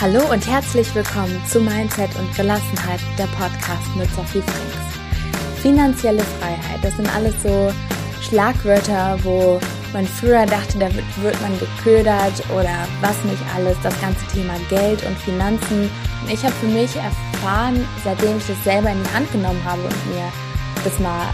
Hallo und herzlich willkommen zu Mindset und Gelassenheit, der Podcast mit Sophie Franks. Finanzielle Freiheit, das sind alles so Schlagwörter, wo man früher dachte, da wird, wird man geködert oder was nicht alles, das ganze Thema Geld und Finanzen. Und ich habe für mich erfahren, seitdem ich das selber in die Hand genommen habe und mir das mal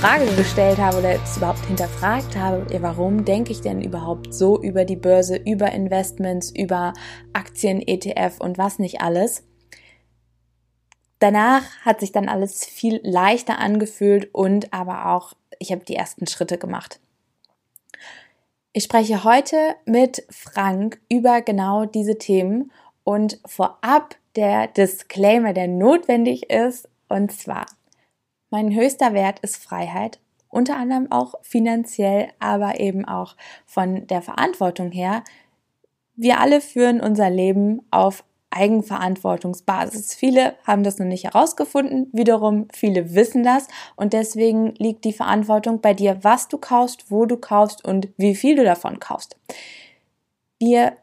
Frage gestellt habe oder es überhaupt hinterfragt habe, warum denke ich denn überhaupt so über die Börse, über Investments, über Aktien, ETF und was nicht alles. Danach hat sich dann alles viel leichter angefühlt und aber auch, ich habe die ersten Schritte gemacht. Ich spreche heute mit Frank über genau diese Themen und vorab der Disclaimer, der notwendig ist, und zwar mein höchster Wert ist Freiheit, unter anderem auch finanziell, aber eben auch von der Verantwortung her. Wir alle führen unser Leben auf Eigenverantwortungsbasis. Viele haben das noch nicht herausgefunden, wiederum viele wissen das und deswegen liegt die Verantwortung bei dir, was du kaufst, wo du kaufst und wie viel du davon kaufst. Wir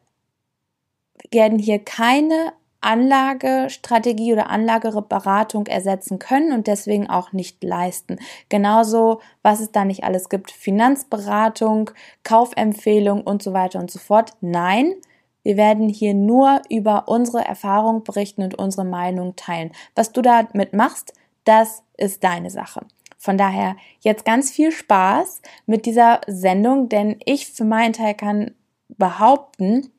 werden hier keine Anlagestrategie oder Anlageberatung ersetzen können und deswegen auch nicht leisten. Genauso, was es da nicht alles gibt, Finanzberatung, Kaufempfehlung und so weiter und so fort. Nein, wir werden hier nur über unsere Erfahrung berichten und unsere Meinung teilen. Was du damit machst, das ist deine Sache. Von daher jetzt ganz viel Spaß mit dieser Sendung, denn ich für meinen Teil kann behaupten,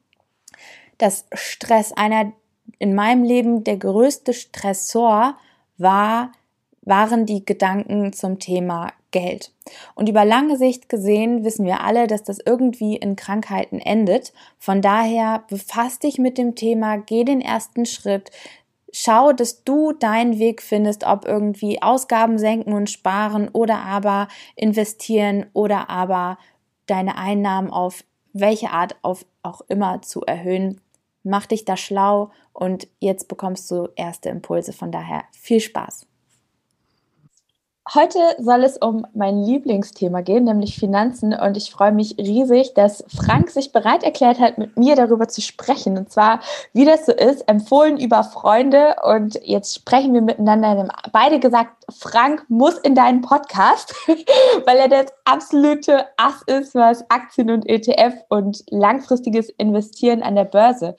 dass Stress einer in meinem Leben der größte Stressor war, waren die Gedanken zum Thema Geld. Und über lange Sicht gesehen wissen wir alle, dass das irgendwie in Krankheiten endet. Von daher befasst dich mit dem Thema, geh den ersten Schritt, schau, dass du deinen Weg findest, ob irgendwie Ausgaben senken und sparen oder aber investieren oder aber deine Einnahmen auf welche Art auf auch immer zu erhöhen mach dich da schlau und jetzt bekommst du erste Impulse. Von daher viel Spaß. Heute soll es um mein Lieblingsthema gehen, nämlich Finanzen. Und ich freue mich riesig, dass Frank sich bereit erklärt hat, mit mir darüber zu sprechen. Und zwar, wie das so ist, empfohlen über Freunde. Und jetzt sprechen wir miteinander. Beide gesagt, Frank muss in deinen Podcast, weil er das absolute Ass ist, was Aktien und ETF und langfristiges Investieren an der Börse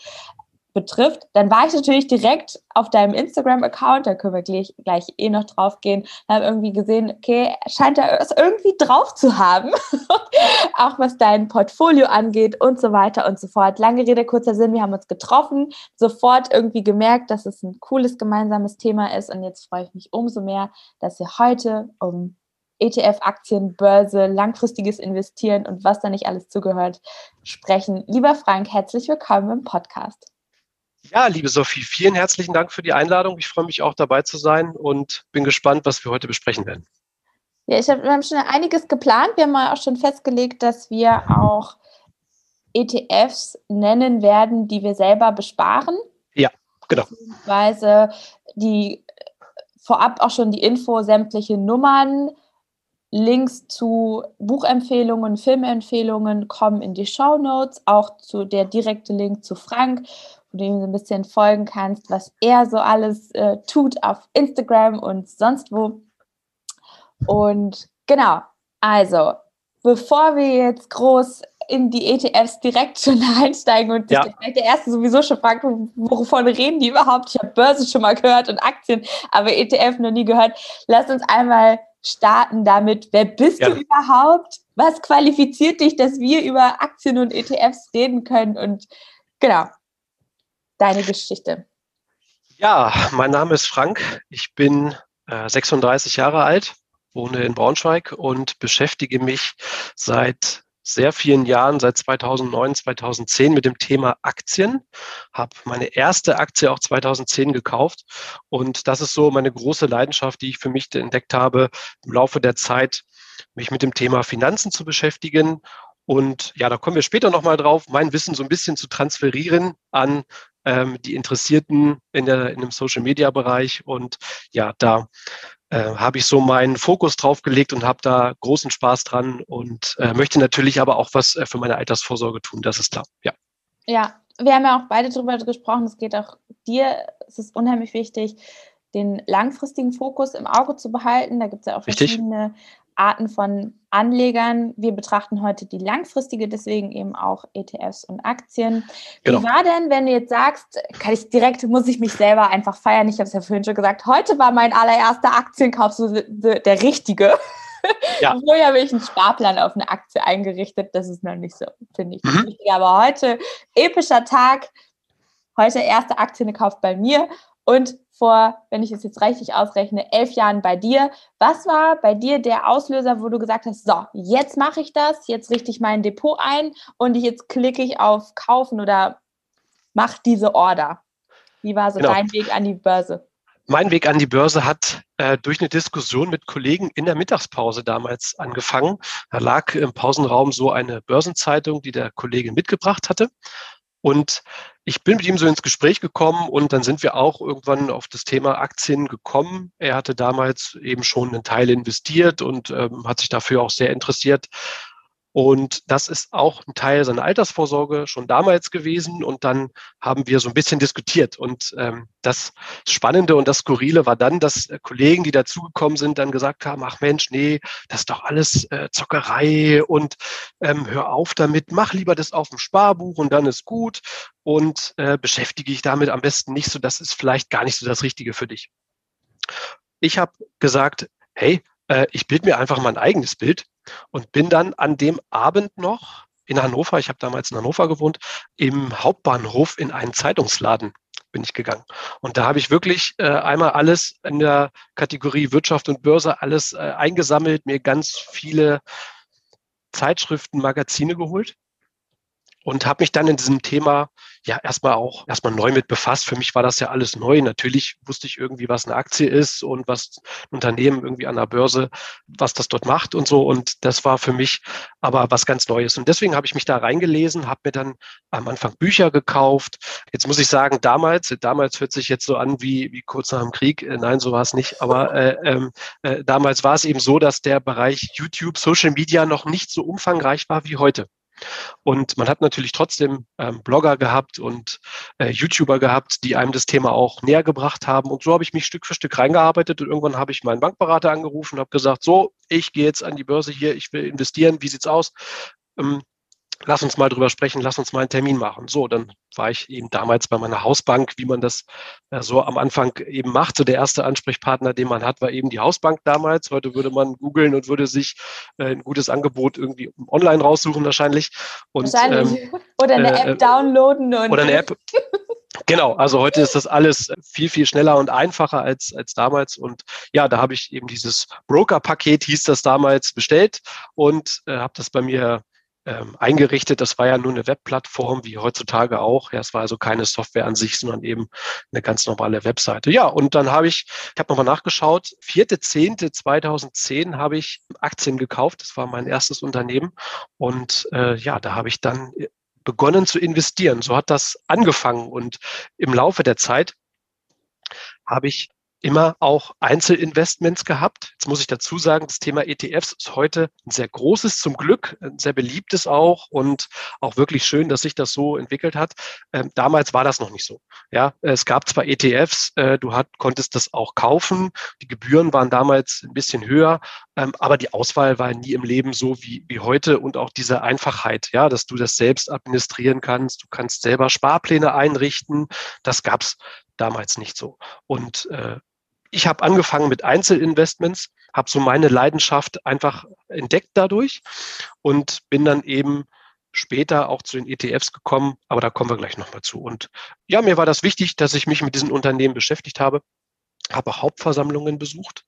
betrifft, dann war ich natürlich direkt auf deinem Instagram-Account, da können wir gleich, gleich eh noch drauf gehen, habe irgendwie gesehen, okay, scheint er es irgendwie drauf zu haben, auch was dein Portfolio angeht und so weiter und so fort. Lange Rede, kurzer Sinn, wir haben uns getroffen, sofort irgendwie gemerkt, dass es ein cooles gemeinsames Thema ist und jetzt freue ich mich umso mehr, dass wir heute um ETF, Aktien, Börse, langfristiges Investieren und was da nicht alles zugehört, sprechen. Lieber Frank, herzlich willkommen im Podcast. Ja, liebe Sophie, vielen herzlichen Dank für die Einladung. Ich freue mich auch dabei zu sein und bin gespannt, was wir heute besprechen werden. Ja, ich hab, wir haben schon einiges geplant. Wir haben mal auch schon festgelegt, dass wir auch ETFs nennen werden, die wir selber besparen. Ja, genau. Beziehungsweise die vorab auch schon die Info, sämtliche Nummern, Links zu Buchempfehlungen, Filmempfehlungen kommen in die Show Notes, auch zu der direkte Link zu Frank wo du ihm so ein bisschen folgen kannst, was er so alles äh, tut auf Instagram und sonst wo. Und genau, also bevor wir jetzt groß in die ETFs direkt schon einsteigen und ja. der erste sowieso schon fragt, wovon reden die überhaupt? Ich habe Börse schon mal gehört und Aktien, aber ETF noch nie gehört. Lass uns einmal starten damit, wer bist ja. du überhaupt? Was qualifiziert dich, dass wir über Aktien und ETFs reden können? Und genau, deine Geschichte? Ja, mein Name ist Frank. Ich bin äh, 36 Jahre alt, wohne in Braunschweig und beschäftige mich seit sehr vielen Jahren, seit 2009, 2010 mit dem Thema Aktien. Habe meine erste Aktie auch 2010 gekauft und das ist so meine große Leidenschaft, die ich für mich entdeckt habe, im Laufe der Zeit mich mit dem Thema Finanzen zu beschäftigen und ja, da kommen wir später nochmal drauf, mein Wissen so ein bisschen zu transferieren an ähm, die Interessierten in, der, in dem Social-Media-Bereich. Und ja, da äh, habe ich so meinen Fokus drauf gelegt und habe da großen Spaß dran und äh, möchte natürlich aber auch was äh, für meine Altersvorsorge tun, das ist klar. Ja. Ja, wir haben ja auch beide darüber gesprochen, es geht auch dir, es ist unheimlich wichtig, den langfristigen Fokus im Auge zu behalten. Da gibt es ja auch verschiedene Richtig. Arten von Anlegern. Wir betrachten heute die langfristige, deswegen eben auch ETFs und Aktien. Genau. Wie war denn, wenn du jetzt sagst, kann ich direkt, muss ich mich selber einfach feiern? Ich habe es ja vorhin schon gesagt, heute war mein allererster Aktienkauf so der richtige. Ja. Vorher habe ich einen Sparplan auf eine Aktie eingerichtet. Das ist noch nicht so, finde ich. Mhm. Aber heute, epischer Tag. Heute erste Aktien gekauft bei mir und vor, wenn ich es jetzt richtig ausrechne, elf Jahren bei dir. Was war bei dir der Auslöser, wo du gesagt hast, so, jetzt mache ich das, jetzt richte ich mein Depot ein und jetzt klicke ich auf Kaufen oder mach diese Order? Wie war so genau. dein Weg an die Börse? Mein Weg an die Börse hat äh, durch eine Diskussion mit Kollegen in der Mittagspause damals angefangen. Da lag im Pausenraum so eine Börsenzeitung, die der Kollege mitgebracht hatte. Und ich bin mit ihm so ins Gespräch gekommen und dann sind wir auch irgendwann auf das Thema Aktien gekommen. Er hatte damals eben schon einen Teil investiert und ähm, hat sich dafür auch sehr interessiert. Und das ist auch ein Teil seiner Altersvorsorge schon damals gewesen. Und dann haben wir so ein bisschen diskutiert. Und ähm, das Spannende und das Skurrile war dann, dass äh, Kollegen, die dazugekommen sind, dann gesagt haben, ach Mensch, nee, das ist doch alles äh, Zockerei und ähm, hör auf damit, mach lieber das auf dem Sparbuch und dann ist gut. Und äh, beschäftige dich damit am besten nicht so, das ist vielleicht gar nicht so das Richtige für dich. Ich habe gesagt, hey, äh, ich bilde mir einfach mein eigenes Bild und bin dann an dem Abend noch in Hannover, ich habe damals in Hannover gewohnt, im Hauptbahnhof in einen Zeitungsladen bin ich gegangen. Und da habe ich wirklich äh, einmal alles in der Kategorie Wirtschaft und Börse alles äh, eingesammelt, mir ganz viele Zeitschriften, Magazine geholt und habe mich dann in diesem Thema ja erstmal auch erstmal neu mit befasst. Für mich war das ja alles neu. Natürlich wusste ich irgendwie, was eine Aktie ist und was ein Unternehmen irgendwie an der Börse, was das dort macht und so. Und das war für mich aber was ganz Neues. Und deswegen habe ich mich da reingelesen, habe mir dann am Anfang Bücher gekauft. Jetzt muss ich sagen, damals, damals hört sich jetzt so an wie, wie kurz nach dem Krieg. Äh, nein, so war es nicht. Aber äh, ähm, äh, damals war es eben so, dass der Bereich YouTube, Social Media noch nicht so umfangreich war wie heute. Und man hat natürlich trotzdem ähm, Blogger gehabt und äh, YouTuber gehabt, die einem das Thema auch näher gebracht haben. Und so habe ich mich Stück für Stück reingearbeitet und irgendwann habe ich meinen Bankberater angerufen und habe gesagt, so, ich gehe jetzt an die Börse hier, ich will investieren, wie sieht's aus? Ähm, lass uns mal drüber sprechen, lass uns mal einen Termin machen. So, dann war ich eben damals bei meiner Hausbank, wie man das äh, so am Anfang eben macht. So der erste Ansprechpartner, den man hat, war eben die Hausbank damals. Heute würde man googeln und würde sich äh, ein gutes Angebot irgendwie online raussuchen wahrscheinlich. Und, wahrscheinlich. Ähm, oder eine äh, App downloaden. Und oder eine App. Genau, also heute ist das alles viel, viel schneller und einfacher als, als damals. Und ja, da habe ich eben dieses Broker-Paket, hieß das damals, bestellt und äh, habe das bei mir ähm, eingerichtet. Das war ja nur eine Webplattform, wie heutzutage auch. Ja, es war also keine Software an sich, sondern eben eine ganz normale Webseite. Ja, und dann habe ich, ich habe nochmal nachgeschaut, 4.10.2010 habe ich Aktien gekauft. Das war mein erstes Unternehmen. Und äh, ja, da habe ich dann begonnen zu investieren. So hat das angefangen. Und im Laufe der Zeit habe ich immer auch Einzelinvestments gehabt. Jetzt muss ich dazu sagen, das Thema ETFs ist heute ein sehr großes, zum Glück, ein sehr beliebtes auch und auch wirklich schön, dass sich das so entwickelt hat. Ähm, damals war das noch nicht so. Ja, es gab zwar ETFs, äh, du hat, konntest das auch kaufen. Die Gebühren waren damals ein bisschen höher, ähm, aber die Auswahl war nie im Leben so wie, wie heute und auch diese Einfachheit, ja, dass du das selbst administrieren kannst. Du kannst selber Sparpläne einrichten. Das gab's damals nicht so. Und äh, ich habe angefangen mit Einzelinvestments, habe so meine Leidenschaft einfach entdeckt dadurch und bin dann eben später auch zu den ETFs gekommen, aber da kommen wir gleich nochmal zu. Und ja, mir war das wichtig, dass ich mich mit diesen Unternehmen beschäftigt habe habe Hauptversammlungen besucht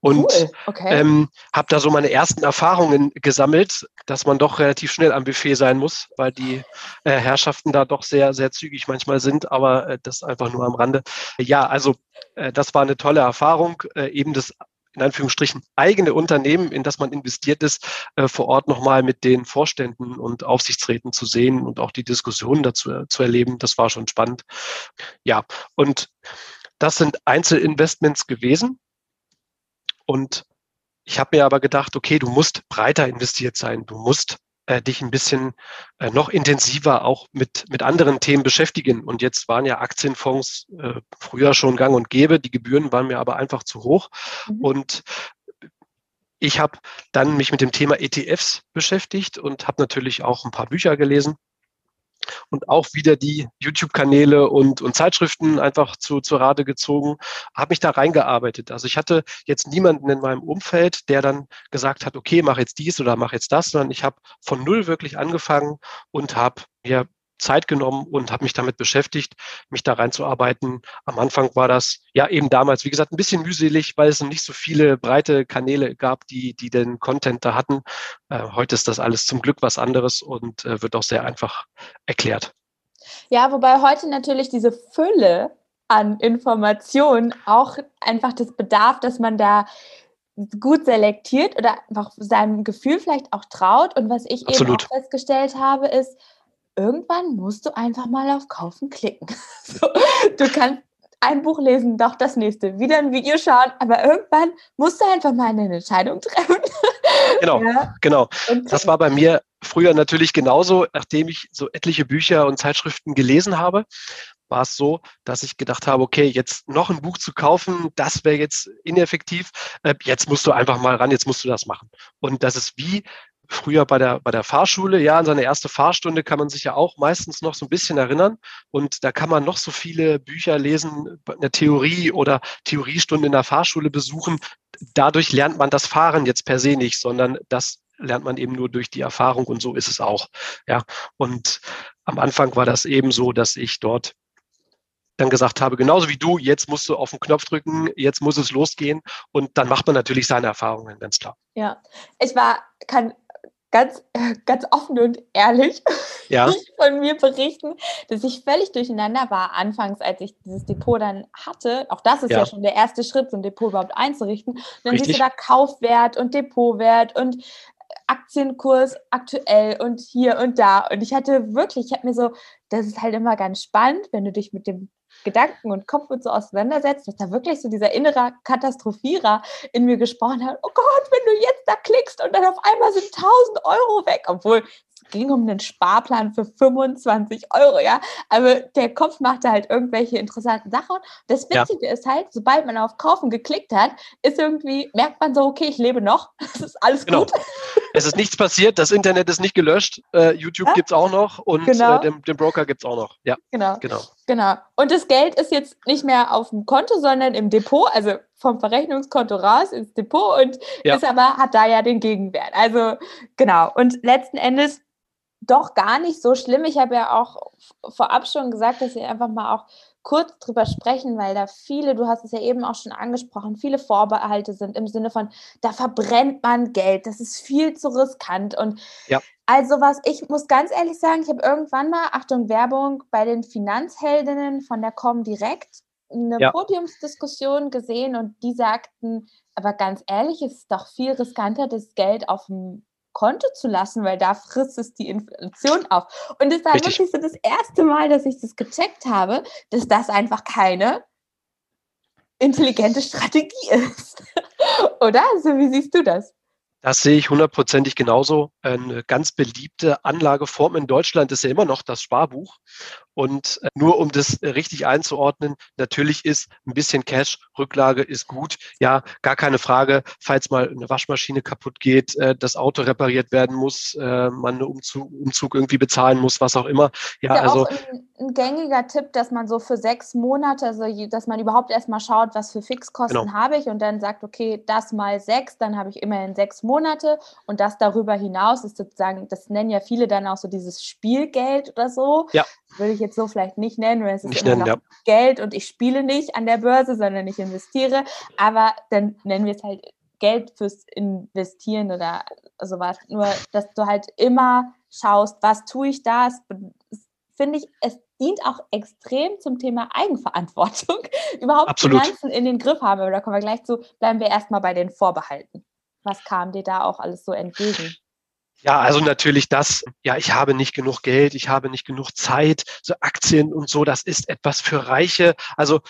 und cool. okay. ähm, habe da so meine ersten Erfahrungen gesammelt, dass man doch relativ schnell am Buffet sein muss, weil die äh, Herrschaften da doch sehr, sehr zügig manchmal sind, aber äh, das einfach nur am Rande. Ja, also äh, das war eine tolle Erfahrung, äh, eben das in Anführungsstrichen eigene Unternehmen, in das man investiert ist, äh, vor Ort nochmal mit den Vorständen und Aufsichtsräten zu sehen und auch die Diskussionen dazu äh, zu erleben. Das war schon spannend. Ja, und das sind Einzelinvestments gewesen. Und ich habe mir aber gedacht, okay, du musst breiter investiert sein. Du musst äh, dich ein bisschen äh, noch intensiver auch mit, mit anderen Themen beschäftigen. Und jetzt waren ja Aktienfonds äh, früher schon gang und gäbe. Die Gebühren waren mir aber einfach zu hoch. Mhm. Und ich habe dann mich mit dem Thema ETFs beschäftigt und habe natürlich auch ein paar Bücher gelesen und auch wieder die YouTube-Kanäle und, und Zeitschriften einfach zu, zu Rate gezogen, habe mich da reingearbeitet. Also ich hatte jetzt niemanden in meinem Umfeld, der dann gesagt hat, okay, mach jetzt dies oder mach jetzt das, sondern ich habe von null wirklich angefangen und habe mir Zeit genommen und habe mich damit beschäftigt, mich da reinzuarbeiten. Am Anfang war das ja eben damals, wie gesagt, ein bisschen mühselig, weil es noch nicht so viele breite Kanäle gab, die, die den Content da hatten. Äh, heute ist das alles zum Glück was anderes und äh, wird auch sehr einfach erklärt. Ja, wobei heute natürlich diese Fülle an Informationen auch einfach das bedarf, dass man da gut selektiert oder einfach seinem Gefühl vielleicht auch traut. Und was ich Absolut. eben auch festgestellt habe, ist, irgendwann musst du einfach mal auf Kaufen klicken. so, du kannst ein Buch lesen, doch das nächste, wieder ein Video schauen, aber irgendwann musst du einfach mal eine Entscheidung treffen. genau, ja. genau. Und das war bei mir früher natürlich genauso, nachdem ich so etliche Bücher und Zeitschriften gelesen habe, war es so, dass ich gedacht habe, okay, jetzt noch ein Buch zu kaufen, das wäre jetzt ineffektiv. Äh, jetzt musst du einfach mal ran, jetzt musst du das machen. Und das ist wie früher bei der, bei der Fahrschule, ja, an seine erste Fahrstunde kann man sich ja auch meistens noch so ein bisschen erinnern. Und da kann man noch so viele Bücher lesen, eine Theorie oder Theoriestunde in der Fahrschule besuchen. Dadurch lernt man das Fahren jetzt per se nicht, sondern das lernt man eben nur durch die Erfahrung und so ist es auch. Ja, und am Anfang war das eben so, dass ich dort dann gesagt habe, genauso wie du, jetzt musst du auf den Knopf drücken, jetzt muss es losgehen und dann macht man natürlich seine Erfahrungen, ganz klar. Ja, ich war, kann ganz, ganz offen und ehrlich ja. von mir berichten, dass ich völlig durcheinander war anfangs, als ich dieses Depot dann hatte. Auch das ist ja, ja schon der erste Schritt, so ein Depot überhaupt einzurichten. Und dann Richtig. siehst du da Kaufwert und Depotwert und Aktienkurs aktuell und hier und da. Und ich hatte wirklich, ich habe mir so, das ist halt immer ganz spannend, wenn du dich mit dem Gedanken und Kopf und so auseinandersetzt, dass da wirklich so dieser innere Katastrophierer in mir gesprochen hat, oh Gott, wenn du jetzt da klickst und dann auf einmal sind 1000 Euro weg, obwohl ging um einen Sparplan für 25 Euro, ja. Aber der Kopf machte halt irgendwelche interessanten Sachen. Das Witzige ja. ist halt, sobald man auf Kaufen geklickt hat, ist irgendwie, merkt man so, okay, ich lebe noch. Das ist alles genau. gut. Es ist nichts passiert, das Internet ist nicht gelöscht, äh, YouTube ja? gibt es auch noch und genau. äh, den, den, Broker gibt es auch noch. Ja. Genau. genau. Genau. Und das Geld ist jetzt nicht mehr auf dem Konto, sondern im Depot, also vom Verrechnungskonto raus ins Depot und ja. ist aber, hat da ja den Gegenwert. Also genau. Und letzten Endes doch gar nicht so schlimm. Ich habe ja auch vorab schon gesagt, dass wir einfach mal auch kurz drüber sprechen, weil da viele, du hast es ja eben auch schon angesprochen, viele Vorbehalte sind im Sinne von, da verbrennt man Geld, das ist viel zu riskant. Und ja. also was, ich muss ganz ehrlich sagen, ich habe irgendwann mal, Achtung, Werbung, bei den Finanzheldinnen von der Comdirect eine ja. Podiumsdiskussion gesehen und die sagten, aber ganz ehrlich, es ist doch viel riskanter, das Geld auf dem Konto zu lassen, weil da frisst es die Inflation auf. Und es war Richtig. wirklich so das erste Mal, dass ich das gecheckt habe, dass das einfach keine intelligente Strategie ist. Oder? Also, wie siehst du das? Das sehe ich hundertprozentig genauso. Eine ganz beliebte Anlageform in Deutschland ist ja immer noch das Sparbuch. Und äh, nur um das richtig einzuordnen, natürlich ist ein bisschen Cash, Rücklage ist gut. Ja, gar keine Frage. Falls mal eine Waschmaschine kaputt geht, äh, das Auto repariert werden muss, äh, man einen Umzug, Umzug irgendwie bezahlen muss, was auch immer. Ja, ja also. Ein, ein, gängiger Tipp, dass man so für sechs Monate, also dass man überhaupt erstmal schaut, was für Fixkosten genau. habe ich und dann sagt, okay, das mal sechs, dann habe ich immerhin sechs Monate und das darüber hinaus ist sozusagen, das nennen ja viele dann auch so dieses Spielgeld oder so. Ja würde ich jetzt so vielleicht nicht nennen, weil es ist nicht immer nennen, noch ja. Geld und ich spiele nicht an der Börse, sondern ich investiere. Aber dann nennen wir es halt Geld fürs Investieren oder sowas. Nur, dass du halt immer schaust, was tue ich da? Finde ich, es dient auch extrem zum Thema Eigenverantwortung, überhaupt Absolut. Finanzen in den Griff haben. Aber da kommen wir gleich zu. Bleiben wir erstmal bei den Vorbehalten. Was kam dir da auch alles so entgegen? Ja, also natürlich das, ja, ich habe nicht genug Geld, ich habe nicht genug Zeit, so Aktien und so, das ist etwas für Reiche. Also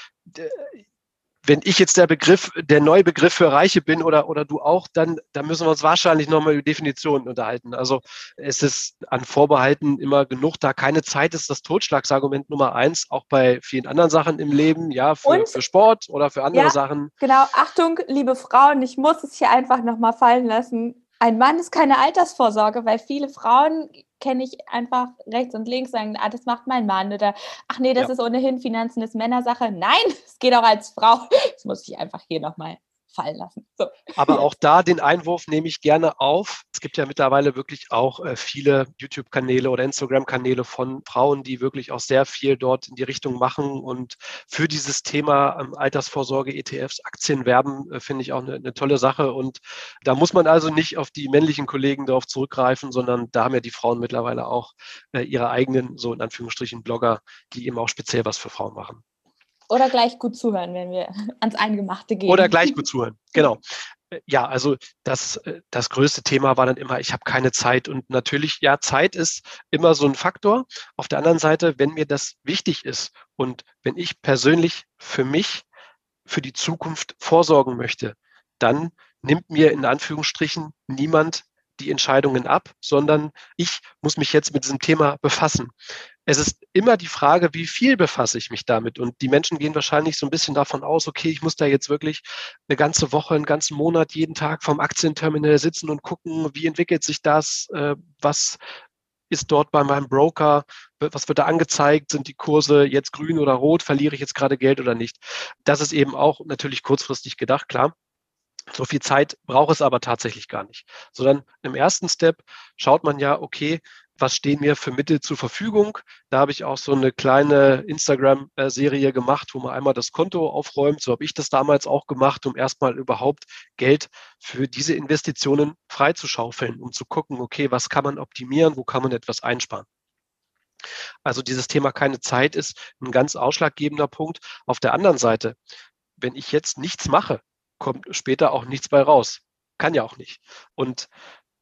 wenn ich jetzt der Begriff, der neue Begriff für Reiche bin oder, oder du auch, dann, dann müssen wir uns wahrscheinlich nochmal über Definitionen unterhalten. Also es ist an Vorbehalten immer genug da. Keine Zeit ist das Totschlagsargument Nummer eins, auch bei vielen anderen Sachen im Leben, ja, für, für Sport oder für andere ja, Sachen. Genau, Achtung, liebe Frauen, ich muss es hier einfach nochmal fallen lassen. Ein Mann ist keine Altersvorsorge, weil viele Frauen kenne ich einfach rechts und links sagen, ah, das macht mein Mann oder ach nee, das ja. ist ohnehin Finanzen ist Männersache. Nein, es geht auch als Frau. Das muss ich einfach hier nochmal fallen lassen. So. Aber auch da den Einwurf nehme ich gerne auf. Es gibt ja mittlerweile wirklich auch äh, viele YouTube-Kanäle oder Instagram-Kanäle von Frauen, die wirklich auch sehr viel dort in die Richtung machen und für dieses Thema ähm, Altersvorsorge, ETFs, Aktien werben, äh, finde ich auch eine, eine, tolle Sache. Und da muss man also nicht auf die männlichen Kollegen darauf zurückgreifen, sondern da haben ja die Frauen mittlerweile auch äh, ihre eigenen, so in Anführungsstrichen, Blogger, die eben auch speziell was für Frauen machen. Oder gleich gut zuhören, wenn wir ans Eingemachte gehen. Oder gleich gut zuhören, genau. Ja, also das, das größte Thema war dann immer, ich habe keine Zeit. Und natürlich, ja, Zeit ist immer so ein Faktor. Auf der anderen Seite, wenn mir das wichtig ist und wenn ich persönlich für mich, für die Zukunft vorsorgen möchte, dann nimmt mir in Anführungsstrichen niemand die Entscheidungen ab, sondern ich muss mich jetzt mit diesem Thema befassen es ist immer die Frage, wie viel befasse ich mich damit? Und die Menschen gehen wahrscheinlich so ein bisschen davon aus, okay, ich muss da jetzt wirklich eine ganze Woche, einen ganzen Monat jeden Tag vom Aktienterminal sitzen und gucken, wie entwickelt sich das, äh, was ist dort bei meinem Broker, was wird da angezeigt, sind die Kurse jetzt grün oder rot, verliere ich jetzt gerade Geld oder nicht. Das ist eben auch natürlich kurzfristig gedacht, klar. So viel Zeit braucht es aber tatsächlich gar nicht, sondern im ersten Step schaut man ja, okay, was stehen mir für Mittel zur Verfügung. Da habe ich auch so eine kleine Instagram-Serie gemacht, wo man einmal das Konto aufräumt. So habe ich das damals auch gemacht, um erstmal überhaupt Geld für diese Investitionen freizuschaufeln, um zu gucken, okay, was kann man optimieren, wo kann man etwas einsparen. Also dieses Thema keine Zeit ist ein ganz ausschlaggebender Punkt. Auf der anderen Seite, wenn ich jetzt nichts mache, kommt später auch nichts bei raus. Kann ja auch nicht. Und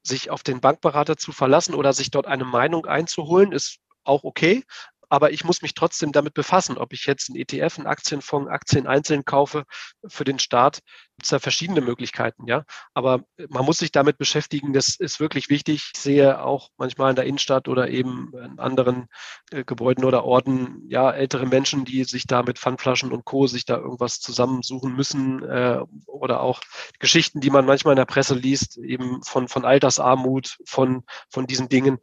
sich auf den Bankberater zu verlassen oder sich dort eine Meinung einzuholen, ist auch okay aber ich muss mich trotzdem damit befassen, ob ich jetzt einen ETF, einen Aktienfonds, Aktien einzeln kaufe. Für den Staat gibt es da verschiedene Möglichkeiten, ja. Aber man muss sich damit beschäftigen, das ist wirklich wichtig. Ich sehe auch manchmal in der Innenstadt oder eben in anderen äh, Gebäuden oder Orten, ja, ältere Menschen, die sich da mit Pfandflaschen und Co. sich da irgendwas zusammensuchen müssen äh, oder auch Geschichten, die man manchmal in der Presse liest, eben von, von Altersarmut, von, von diesen Dingen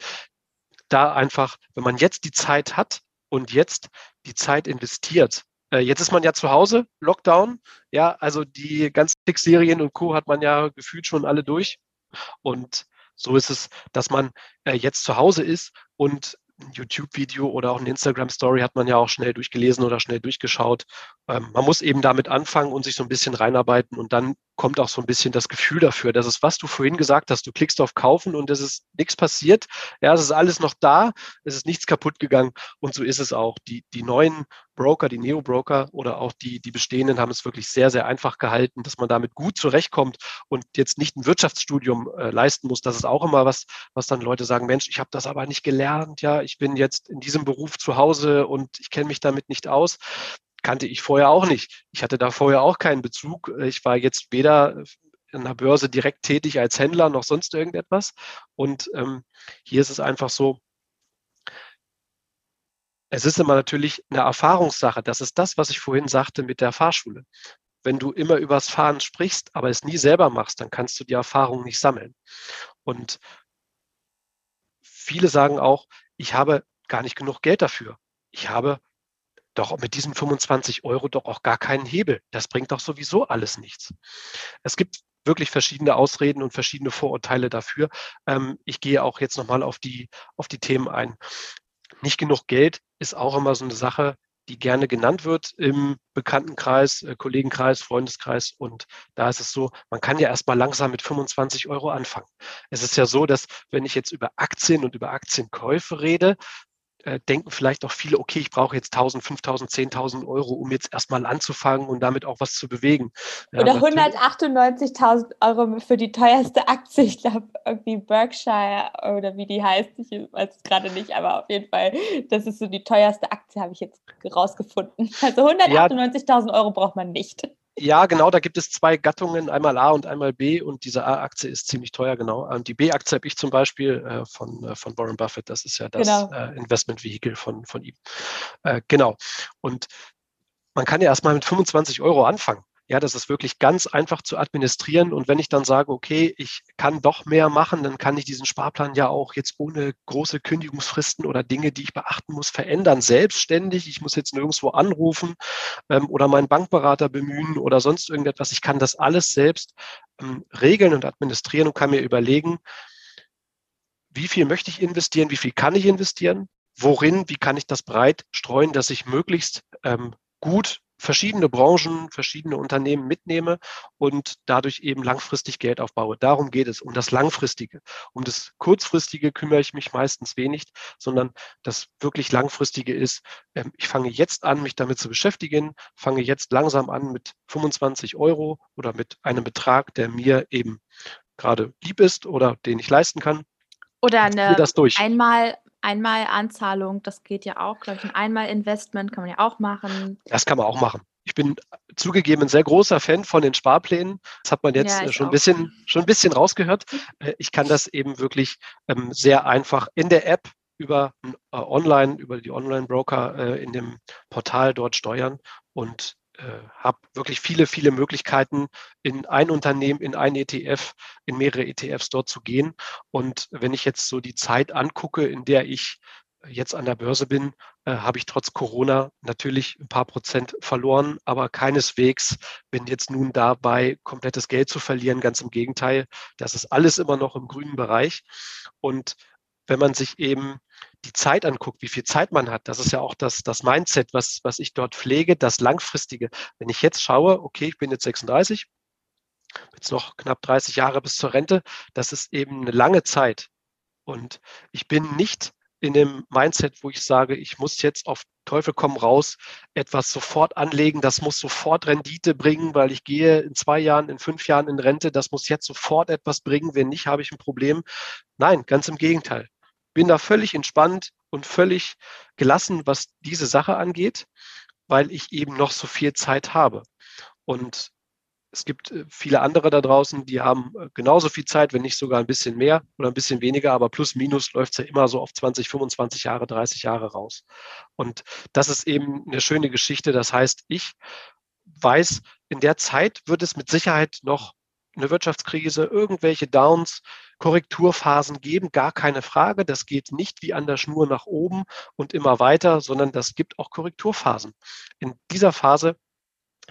da einfach, wenn man jetzt die Zeit hat und jetzt die Zeit investiert, äh, Jetzt ist man ja zu Hause, Lockdown. Ja, also die ganzen Fix-Serien und Co. hat man ja gefühlt schon alle durch. Und so ist es, dass man äh, jetzt zu Hause ist und ein YouTube-Video oder auch eine Instagram-Story hat man ja auch schnell durchgelesen oder schnell durchgeschaut. Ähm, man muss eben damit anfangen und sich so ein bisschen reinarbeiten und dann kommt auch so ein bisschen das Gefühl dafür, dass es, was du vorhin gesagt hast, du klickst auf Kaufen und es ist nichts passiert. Ja, es ist alles noch da, es ist nichts kaputt gegangen und so ist es auch. Die, die neuen Broker, die Neo-Broker oder auch die, die bestehenden haben es wirklich sehr, sehr einfach gehalten, dass man damit gut zurechtkommt und jetzt nicht ein Wirtschaftsstudium äh, leisten muss. Das ist auch immer was, was dann Leute sagen, Mensch, ich habe das aber nicht gelernt, ja, ich bin jetzt in diesem Beruf zu Hause und ich kenne mich damit nicht aus kannte ich vorher auch nicht. Ich hatte da vorher auch keinen Bezug. Ich war jetzt weder an der Börse direkt tätig als Händler noch sonst irgendetwas. Und ähm, hier ist es einfach so, es ist immer natürlich eine Erfahrungssache. Das ist das, was ich vorhin sagte mit der Fahrschule. Wenn du immer übers Fahren sprichst, aber es nie selber machst, dann kannst du die Erfahrung nicht sammeln. Und viele sagen auch, ich habe gar nicht genug Geld dafür. Ich habe doch mit diesen 25 Euro doch auch gar keinen Hebel. Das bringt doch sowieso alles nichts. Es gibt wirklich verschiedene Ausreden und verschiedene Vorurteile dafür. Ähm, ich gehe auch jetzt nochmal auf die, auf die Themen ein. Nicht genug Geld ist auch immer so eine Sache, die gerne genannt wird im Bekanntenkreis, äh, Kollegenkreis, Freundeskreis. Und da ist es so, man kann ja erstmal langsam mit 25 Euro anfangen. Es ist ja so, dass wenn ich jetzt über Aktien und über Aktienkäufe rede, äh, denken vielleicht auch viele, okay, ich brauche jetzt 1000, 5000, 10.000 Euro, um jetzt erstmal anzufangen und damit auch was zu bewegen. Oder 198.000 Euro für die teuerste Aktie, ich glaube irgendwie Berkshire oder wie die heißt, ich weiß es gerade nicht, aber auf jeden Fall, das ist so die teuerste Aktie, habe ich jetzt rausgefunden. Also 198.000 ja, Euro braucht man nicht. Ja, genau, da gibt es zwei Gattungen, einmal A und einmal B und diese A-Aktie ist ziemlich teuer, genau. Und die B-Aktie habe ich zum Beispiel äh, von, äh, von Warren Buffett, das ist ja das genau. äh, Investmentvehikel von, von ihm. Äh, genau. Und man kann ja erstmal mit 25 Euro anfangen. Ja, das ist wirklich ganz einfach zu administrieren. Und wenn ich dann sage, okay, ich kann doch mehr machen, dann kann ich diesen Sparplan ja auch jetzt ohne große Kündigungsfristen oder Dinge, die ich beachten muss, verändern, selbstständig. Ich muss jetzt nirgendwo anrufen ähm, oder meinen Bankberater bemühen oder sonst irgendetwas. Ich kann das alles selbst ähm, regeln und administrieren und kann mir überlegen, wie viel möchte ich investieren, wie viel kann ich investieren, worin, wie kann ich das breit streuen, dass ich möglichst ähm, gut verschiedene Branchen, verschiedene Unternehmen mitnehme und dadurch eben langfristig Geld aufbaue. Darum geht es, um das Langfristige. Um das Kurzfristige kümmere ich mich meistens wenig, sondern das wirklich Langfristige ist, ähm, ich fange jetzt an, mich damit zu beschäftigen, fange jetzt langsam an mit 25 Euro oder mit einem Betrag, der mir eben gerade lieb ist oder den ich leisten kann. Oder eine das durch. einmal einmal Anzahlung, das geht ja auch, glaube ich. Ein einmal Investment kann man ja auch machen. Das kann man auch machen. Ich bin zugegeben ein sehr großer Fan von den Sparplänen. Das hat man jetzt ja, schon, ein bisschen, schon ein bisschen rausgehört. Äh, ich kann das eben wirklich ähm, sehr einfach in der App über äh, online, über die Online-Broker äh, in dem Portal dort steuern und äh, habe wirklich viele, viele Möglichkeiten, in ein Unternehmen, in ein ETF, in mehrere ETFs dort zu gehen. Und wenn ich jetzt so die Zeit angucke, in der ich jetzt an der Börse bin, äh, habe ich trotz Corona natürlich ein paar Prozent verloren, aber keineswegs bin jetzt nun dabei, komplettes Geld zu verlieren. Ganz im Gegenteil, das ist alles immer noch im grünen Bereich. Und wenn man sich eben die Zeit anguckt, wie viel Zeit man hat, das ist ja auch das, das Mindset, was, was ich dort pflege, das Langfristige. Wenn ich jetzt schaue, okay, ich bin jetzt 36, jetzt noch knapp 30 Jahre bis zur Rente, das ist eben eine lange Zeit. Und ich bin nicht in dem Mindset, wo ich sage, ich muss jetzt auf Teufel komm raus etwas sofort anlegen, das muss sofort Rendite bringen, weil ich gehe in zwei Jahren, in fünf Jahren in Rente, das muss jetzt sofort etwas bringen, wenn nicht, habe ich ein Problem. Nein, ganz im Gegenteil bin da völlig entspannt und völlig gelassen, was diese Sache angeht, weil ich eben noch so viel Zeit habe. Und es gibt äh, viele andere da draußen, die haben äh, genauso viel Zeit, wenn nicht sogar ein bisschen mehr oder ein bisschen weniger, aber plus minus läuft es ja immer so auf 20, 25 Jahre, 30 Jahre raus. Und das ist eben eine schöne Geschichte. Das heißt, ich weiß, in der Zeit wird es mit Sicherheit noch eine Wirtschaftskrise, irgendwelche Downs, Korrekturphasen geben, gar keine Frage. Das geht nicht wie an der Schnur nach oben und immer weiter, sondern das gibt auch Korrekturphasen. In dieser Phase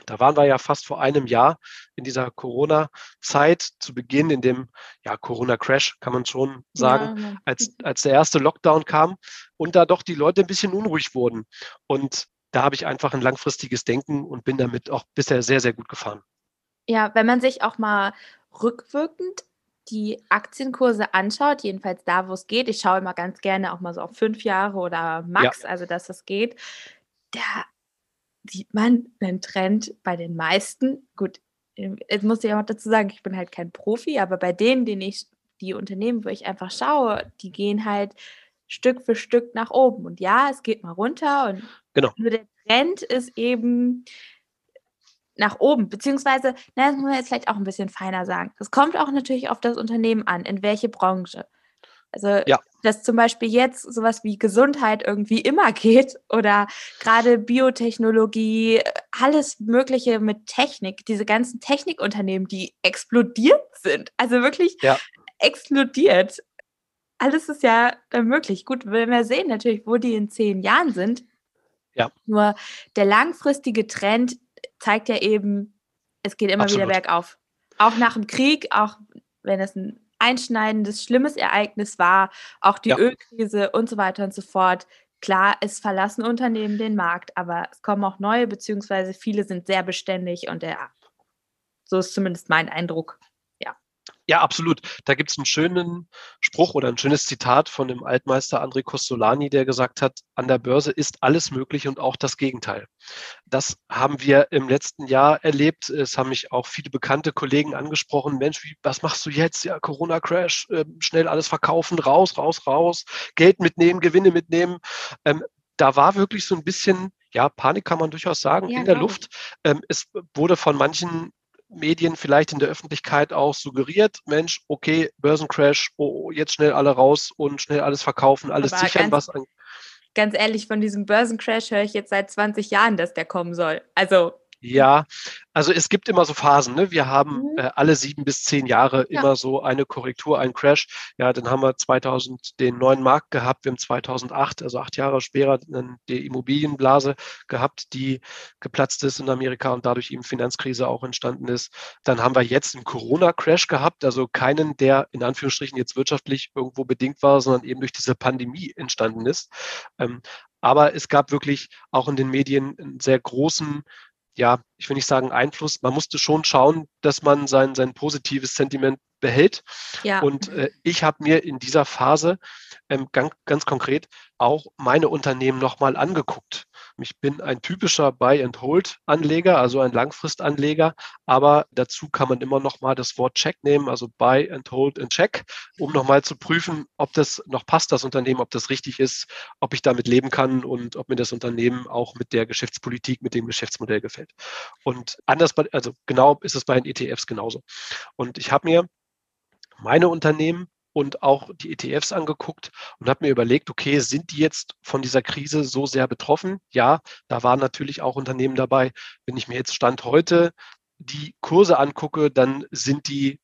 da waren wir ja fast vor einem Jahr in dieser Corona-Zeit zu Beginn, in dem ja, Corona-Crash, kann man schon sagen, ja. als, als der erste Lockdown kam und da doch die Leute ein bisschen unruhig wurden. Und da habe ich einfach ein langfristiges Denken und bin damit auch bisher sehr, sehr gut gefahren. Ja, wenn man sich auch mal rückwirkend die Aktienkurse anschaut, jedenfalls da, wo es geht, ich schaue immer ganz gerne auch mal so auf fünf Jahre oder max, ja. also dass das geht, da sieht man einen Trend bei den meisten. Gut, jetzt muss ich auch dazu sagen, ich bin halt kein Profi, aber bei denen, denen ich, die Unternehmen, wo ich einfach schaue, die gehen halt Stück für Stück nach oben. Und ja, es geht mal runter und genau. nur der Trend ist eben, nach oben, beziehungsweise, na, das muss man jetzt vielleicht auch ein bisschen feiner sagen. Das kommt auch natürlich auf das Unternehmen an, in welche Branche. Also, ja. dass zum Beispiel jetzt sowas wie Gesundheit irgendwie immer geht oder gerade Biotechnologie, alles Mögliche mit Technik, diese ganzen Technikunternehmen, die explodiert sind. Also wirklich ja. explodiert. Alles ist ja möglich. Gut, wenn wir sehen natürlich, wo die in zehn Jahren sind. Ja. Nur der langfristige Trend zeigt ja eben, es geht immer Absolut. wieder bergauf. Auch nach dem Krieg, auch wenn es ein einschneidendes, schlimmes Ereignis war, auch die ja. Ölkrise und so weiter und so fort. Klar, es verlassen Unternehmen den Markt, aber es kommen auch neue, beziehungsweise viele sind sehr beständig und ja, so ist zumindest mein Eindruck. Ja, absolut. Da gibt es einen schönen Spruch oder ein schönes Zitat von dem Altmeister André Costolani, der gesagt hat, an der Börse ist alles möglich und auch das Gegenteil. Das haben wir im letzten Jahr erlebt. Es haben mich auch viele bekannte Kollegen angesprochen. Mensch, wie, was machst du jetzt? Ja, Corona-Crash, äh, schnell alles verkaufen, raus, raus, raus, Geld mitnehmen, Gewinne mitnehmen. Ähm, da war wirklich so ein bisschen ja, Panik kann man durchaus sagen, ja, in der Luft. Ähm, es wurde von manchen Medien vielleicht in der Öffentlichkeit auch suggeriert, Mensch, okay, Börsencrash, oh, jetzt schnell alle raus und schnell alles verkaufen, alles Aber sichern, was an ganz ehrlich, von diesem Börsencrash höre ich jetzt seit 20 Jahren, dass der kommen soll. Also ja, also es gibt immer so Phasen. Ne? Wir haben mhm. äh, alle sieben bis zehn Jahre ja. immer so eine Korrektur, einen Crash. Ja, dann haben wir 2000 den neuen Markt gehabt. Wir haben 2008, also acht Jahre später, die Immobilienblase gehabt, die geplatzt ist in Amerika und dadurch eben Finanzkrise auch entstanden ist. Dann haben wir jetzt einen Corona-Crash gehabt, also keinen, der in Anführungsstrichen jetzt wirtschaftlich irgendwo bedingt war, sondern eben durch diese Pandemie entstanden ist. Ähm, aber es gab wirklich auch in den Medien einen sehr großen ja, ich will nicht sagen Einfluss, man musste schon schauen, dass man sein, sein positives Sentiment behält. Ja. Und äh, ich habe mir in dieser Phase ähm, ganz, ganz konkret auch meine Unternehmen nochmal angeguckt. Ich bin ein typischer Buy-and-Hold-Anleger, also ein Langfristanleger, aber dazu kann man immer nochmal das Wort Check nehmen, also Buy and Hold and Check, um nochmal zu prüfen, ob das noch passt, das Unternehmen, ob das richtig ist, ob ich damit leben kann und ob mir das Unternehmen auch mit der Geschäftspolitik, mit dem Geschäftsmodell gefällt. Und anders, also genau ist es bei den ETFs genauso. Und ich habe mir meine Unternehmen und auch die ETFs angeguckt und habe mir überlegt, okay, sind die jetzt von dieser Krise so sehr betroffen? Ja, da waren natürlich auch Unternehmen dabei. Wenn ich mir jetzt Stand heute die Kurse angucke, dann sind die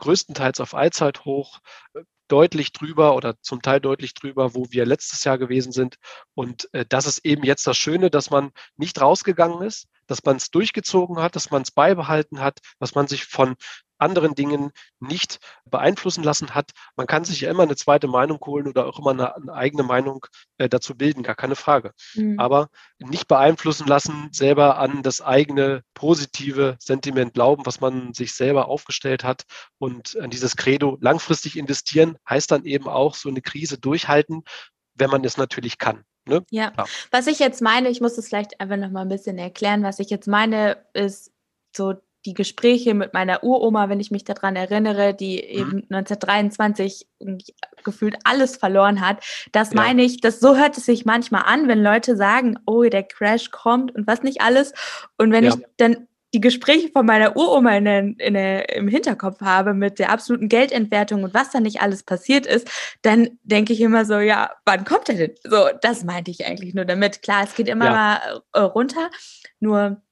größtenteils auf Allzeithoch äh, deutlich drüber oder zum Teil deutlich drüber, wo wir letztes Jahr gewesen sind. Und äh, das ist eben jetzt das Schöne, dass man nicht rausgegangen ist, dass man es durchgezogen hat, dass man es beibehalten hat, dass man sich von anderen Dingen nicht beeinflussen lassen hat. Man kann sich ja immer eine zweite Meinung holen oder auch immer eine, eine eigene Meinung äh, dazu bilden, gar keine Frage. Mhm. Aber nicht beeinflussen lassen, selber an das eigene positive Sentiment glauben, was man sich selber aufgestellt hat und an dieses Credo langfristig investieren, heißt dann eben auch so eine Krise durchhalten, wenn man es natürlich kann. Ne? Ja. ja, was ich jetzt meine, ich muss es vielleicht einfach noch mal ein bisschen erklären, was ich jetzt meine, ist so die Gespräche mit meiner Uroma, wenn ich mich daran erinnere, die mhm. eben 1923 gefühlt alles verloren hat. Das ja. meine ich, das so hört es sich manchmal an, wenn Leute sagen, oh, der Crash kommt und was nicht alles. Und wenn ja. ich dann die Gespräche von meiner Uroma in der, in der, im Hinterkopf habe mit der absoluten Geldentwertung und was da nicht alles passiert ist, dann denke ich immer so, ja, wann kommt er denn? So, das meinte ich eigentlich nur damit. Klar, es geht immer ja. mal äh, runter, nur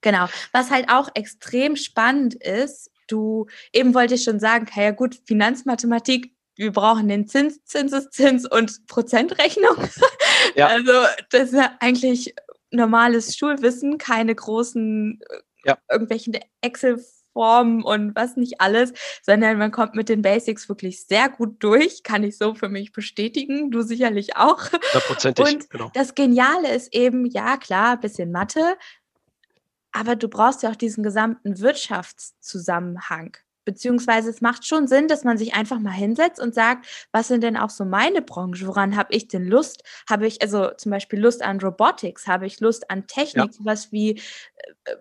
Genau. Was halt auch extrem spannend ist, du, eben wollte ich schon sagen, ja gut, Finanzmathematik, wir brauchen den Zins, Zinseszins und Prozentrechnung. Ja. Also das ist ja eigentlich normales Schulwissen, keine großen ja. irgendwelchen Excel-Formen und was nicht alles, sondern man kommt mit den Basics wirklich sehr gut durch, kann ich so für mich bestätigen, du sicherlich auch. Und genau. das Geniale ist eben, ja klar, bisschen Mathe, aber du brauchst ja auch diesen gesamten Wirtschaftszusammenhang. Beziehungsweise es macht schon Sinn, dass man sich einfach mal hinsetzt und sagt, was sind denn auch so meine Branchen? Woran habe ich denn Lust? Habe ich also zum Beispiel Lust an Robotics? Habe ich Lust an Technik? Ja. Sowas wie äh,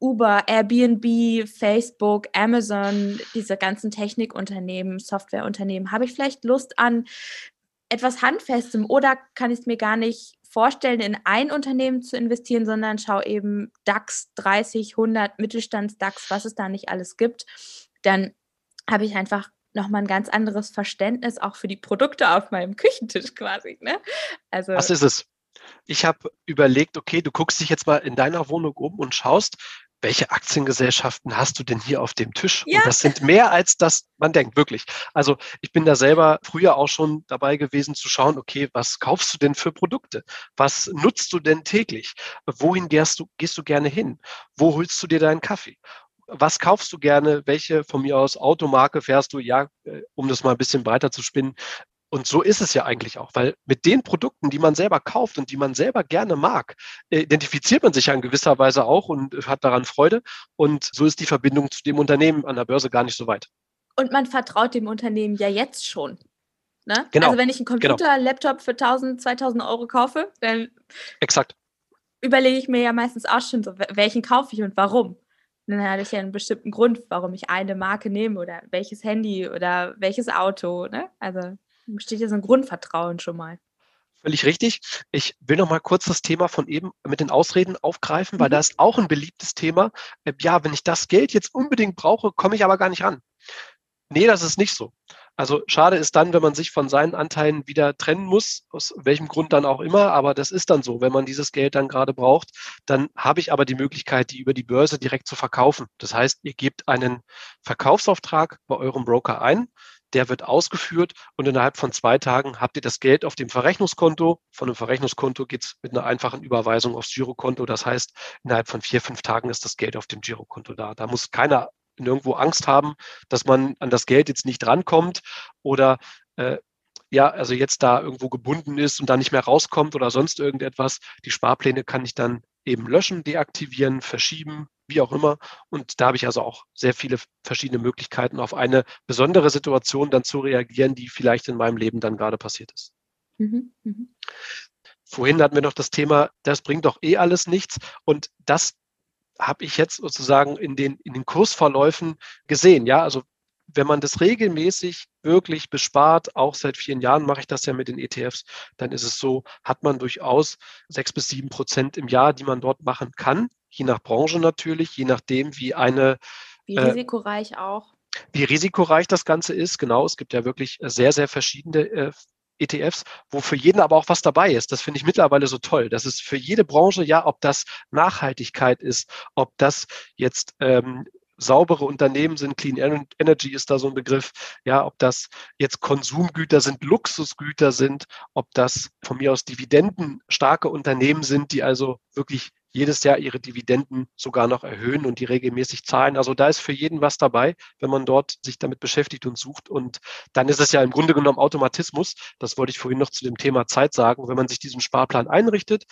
Uber, Airbnb, Facebook, Amazon, diese ganzen Technikunternehmen, Softwareunternehmen. Habe ich vielleicht Lust an etwas Handfestem oder kann ich es mir gar nicht vorstellen, in ein Unternehmen zu investieren, sondern schau eben DAX 30, 100, Mittelstands-DAX, was es da nicht alles gibt, dann habe ich einfach nochmal ein ganz anderes Verständnis auch für die Produkte auf meinem Küchentisch quasi. Ne? Also, was ist es? Ich habe überlegt, okay, du guckst dich jetzt mal in deiner Wohnung um und schaust, welche Aktiengesellschaften hast du denn hier auf dem Tisch? Ja. Und das sind mehr als das man denkt, wirklich. Also ich bin da selber früher auch schon dabei gewesen zu schauen, okay, was kaufst du denn für Produkte? Was nutzt du denn täglich? Wohin gehst du, gehst du gerne hin? Wo holst du dir deinen Kaffee? was kaufst du gerne? Welche von mir aus Automarke fährst du? Ja, äh, um das mal ein bisschen breiter zu spinnen. Und so ist es ja eigentlich auch, weil mit den Produkten, die man selber kauft und die man selber gerne mag, äh, identifiziert man sich ja in gewisser Weise auch und hat daran Freude. Und so ist die Verbindung zu dem Unternehmen an der Börse gar nicht so weit. Und man vertraut dem Unternehmen ja jetzt schon. Ne? Genau. Also wenn ich einen Computer, genau. Laptop für 1000, 2000 Euro kaufe, dann Exakt. überlege ich mir ja meistens auch schon so, welchen kaufe ich und warum. Und dann hatte ich ja einen bestimmten Grund, warum ich eine Marke nehme oder welches Handy oder welches Auto. Ne? Also besteht ja so ein Grundvertrauen schon mal. Völlig richtig. Ich will noch mal kurz das Thema von eben mit den Ausreden aufgreifen, weil mhm. da ist auch ein beliebtes Thema. Äh, ja, wenn ich das Geld jetzt unbedingt brauche, komme ich aber gar nicht ran. Nee, das ist nicht so. Also schade ist dann, wenn man sich von seinen Anteilen wieder trennen muss, aus welchem Grund dann auch immer, aber das ist dann so. Wenn man dieses Geld dann gerade braucht, dann habe ich aber die Möglichkeit, die über die Börse direkt zu verkaufen. Das heißt, ihr gebt einen Verkaufsauftrag bei eurem Broker ein, der wird ausgeführt und innerhalb von zwei Tagen habt ihr das Geld auf dem Verrechnungskonto. Von dem Verrechnungskonto geht es mit einer einfachen Überweisung aufs Girokonto. Das heißt, innerhalb von vier, fünf Tagen ist das Geld auf dem Girokonto da. Da muss keiner nirgendwo Angst haben, dass man an das Geld jetzt nicht rankommt oder äh, ja, also jetzt da irgendwo gebunden ist und da nicht mehr rauskommt oder sonst irgendetwas. Die Sparpläne kann ich dann eben löschen, deaktivieren, verschieben, wie auch immer. Und da habe ich also auch sehr viele verschiedene Möglichkeiten, auf eine besondere Situation dann zu reagieren, die vielleicht in meinem Leben dann gerade passiert ist. Mhm, mh. Vorhin hatten wir noch das Thema, das bringt doch eh alles nichts. Und das habe ich jetzt sozusagen in den, in den Kursverläufen gesehen. Ja, also wenn man das regelmäßig wirklich bespart, auch seit vielen Jahren mache ich das ja mit den ETFs, dann ist es so, hat man durchaus sechs bis sieben Prozent im Jahr, die man dort machen kann, je nach Branche natürlich, je nachdem, wie eine. Wie äh, risikoreich äh, auch. Wie risikoreich das Ganze ist, genau. Es gibt ja wirklich sehr, sehr verschiedene äh, ETFs, wo für jeden aber auch was dabei ist. Das finde ich mittlerweile so toll. Das ist für jede Branche, ja, ob das Nachhaltigkeit ist, ob das jetzt ähm, saubere Unternehmen sind, Clean Energy ist da so ein Begriff, ja, ob das jetzt Konsumgüter sind, Luxusgüter sind, ob das von mir aus Dividenden starke Unternehmen sind, die also wirklich jedes Jahr ihre Dividenden sogar noch erhöhen und die regelmäßig zahlen. Also da ist für jeden was dabei, wenn man dort sich damit beschäftigt und sucht. Und dann ist es ja im Grunde genommen Automatismus. Das wollte ich vorhin noch zu dem Thema Zeit sagen. Wenn man sich diesen Sparplan einrichtet,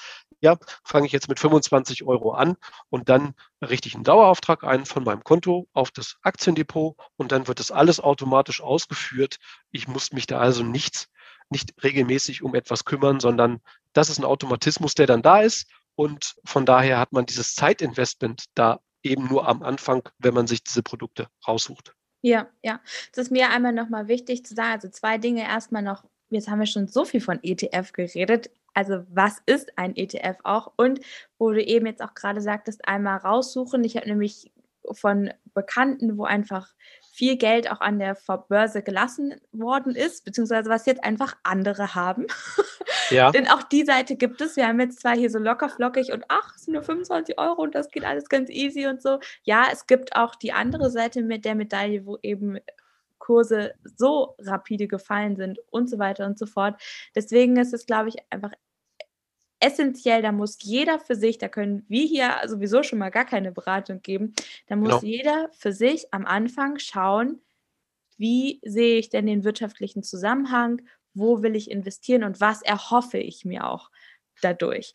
ja, fange ich jetzt mit 25 Euro an und dann richte ich einen Dauerauftrag ein von meinem Konto auf das Aktiendepot und dann wird das alles automatisch ausgeführt. Ich muss mich da also nichts nicht regelmäßig um etwas kümmern, sondern das ist ein Automatismus, der dann da ist und von daher hat man dieses Zeitinvestment da eben nur am Anfang, wenn man sich diese Produkte raussucht. Ja, ja. Das ist mir einmal nochmal wichtig zu sagen. Also zwei Dinge erstmal noch. Jetzt haben wir schon so viel von ETF geredet. Also was ist ein ETF auch? Und wo du eben jetzt auch gerade sagtest, einmal raussuchen. Ich habe nämlich von Bekannten, wo einfach viel Geld auch an der Börse gelassen worden ist, beziehungsweise was jetzt einfach andere haben. Ja. Denn auch die Seite gibt es. Wir haben jetzt zwar hier so locker flockig und ach, es sind nur 25 Euro und das geht alles ganz easy und so. Ja, es gibt auch die andere Seite mit der Medaille, wo eben Kurse so rapide gefallen sind und so weiter und so fort. Deswegen ist es, glaube ich, einfach essentiell, da muss jeder für sich, da können wir hier sowieso schon mal gar keine Beratung geben, da muss genau. jeder für sich am Anfang schauen, wie sehe ich denn den wirtschaftlichen Zusammenhang, wo will ich investieren und was erhoffe ich mir auch dadurch.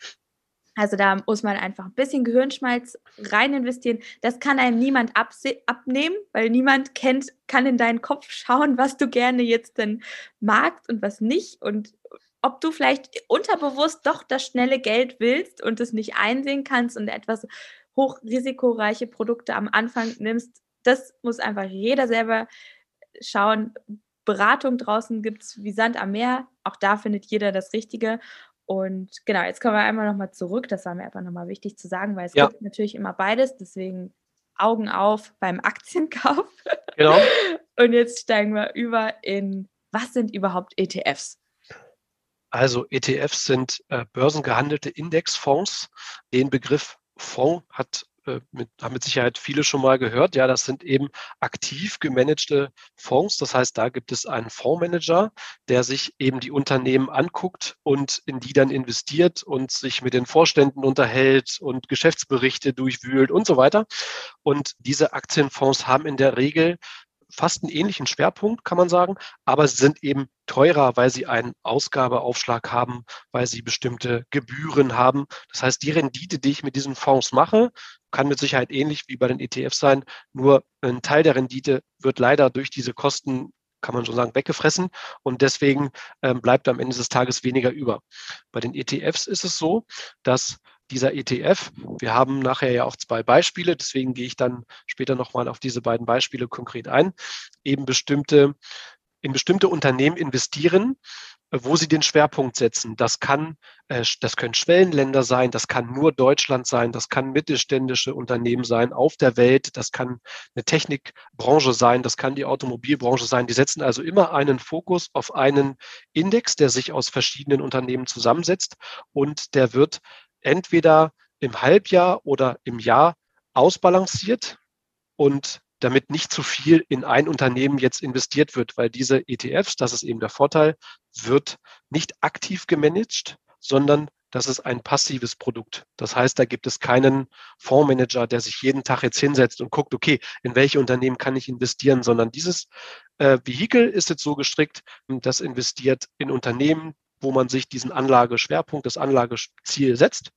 Also da muss man einfach ein bisschen Gehirnschmalz rein investieren. Das kann einem niemand abnehmen, weil niemand kennt, kann in deinen Kopf schauen, was du gerne jetzt denn magst und was nicht. Und ob du vielleicht unterbewusst doch das schnelle Geld willst und es nicht einsehen kannst und etwas hochrisikoreiche Produkte am Anfang nimmst, das muss einfach jeder selber schauen. Beratung draußen gibt es wie Sand am Meer. Auch da findet jeder das Richtige. Und genau, jetzt kommen wir einmal nochmal zurück. Das war mir einfach nochmal wichtig zu sagen, weil es ja. gibt natürlich immer beides. Deswegen Augen auf beim Aktienkauf. Genau. Und jetzt steigen wir über in, was sind überhaupt ETFs? Also ETFs sind äh, börsengehandelte Indexfonds. Den Begriff Fonds hat mit, haben mit Sicherheit viele schon mal gehört. Ja, das sind eben aktiv gemanagte Fonds. Das heißt, da gibt es einen Fondsmanager, der sich eben die Unternehmen anguckt und in die dann investiert und sich mit den Vorständen unterhält und Geschäftsberichte durchwühlt und so weiter. Und diese Aktienfonds haben in der Regel fast einen ähnlichen Schwerpunkt, kann man sagen, aber sie sind eben teurer, weil sie einen Ausgabeaufschlag haben, weil sie bestimmte Gebühren haben. Das heißt, die Rendite, die ich mit diesen Fonds mache, kann mit Sicherheit ähnlich wie bei den ETFs sein, nur ein Teil der Rendite wird leider durch diese Kosten kann man schon sagen, weggefressen und deswegen ähm, bleibt am Ende des Tages weniger über. Bei den ETFs ist es so, dass dieser ETF. Wir haben nachher ja auch zwei Beispiele, deswegen gehe ich dann später nochmal auf diese beiden Beispiele konkret ein. Eben bestimmte, in bestimmte Unternehmen investieren, wo sie den Schwerpunkt setzen. Das kann, äh, das können Schwellenländer sein, das kann nur Deutschland sein, das kann mittelständische Unternehmen sein auf der Welt, das kann eine Technikbranche sein, das kann die Automobilbranche sein. Die setzen also immer einen Fokus auf einen Index, der sich aus verschiedenen Unternehmen zusammensetzt und der wird entweder im Halbjahr oder im Jahr ausbalanciert und damit nicht zu viel in ein Unternehmen jetzt investiert wird, weil diese ETFs, das ist eben der Vorteil, wird nicht aktiv gemanagt, sondern das ist ein passives Produkt. Das heißt, da gibt es keinen Fondsmanager, der sich jeden Tag jetzt hinsetzt und guckt, okay, in welche Unternehmen kann ich investieren, sondern dieses äh, Vehikel ist jetzt so gestrickt, das investiert in Unternehmen, wo man sich diesen Anlageschwerpunkt, das Anlageziel setzt.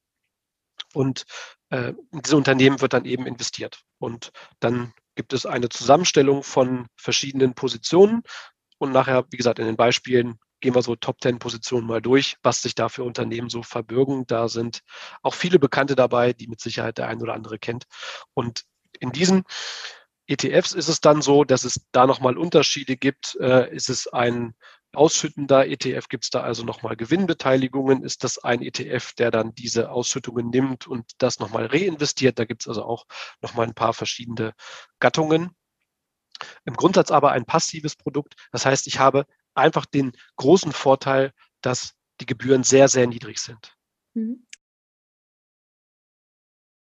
Und äh, in diese Unternehmen wird dann eben investiert. Und dann gibt es eine Zusammenstellung von verschiedenen Positionen. Und nachher, wie gesagt, in den Beispielen gehen wir so Top 10 Positionen mal durch, was sich da für Unternehmen so verbürgen. Da sind auch viele Bekannte dabei, die mit Sicherheit der ein oder andere kennt. Und in diesen ETFs ist es dann so, dass es da nochmal Unterschiede gibt. Äh, ist es ein ausschüttender ETF, gibt es da also nochmal Gewinnbeteiligungen? Ist das ein ETF, der dann diese Ausschüttungen nimmt und das nochmal reinvestiert? Da gibt es also auch nochmal ein paar verschiedene Gattungen. Im Grundsatz aber ein passives Produkt. Das heißt, ich habe einfach den großen Vorteil, dass die Gebühren sehr, sehr niedrig sind. Mhm.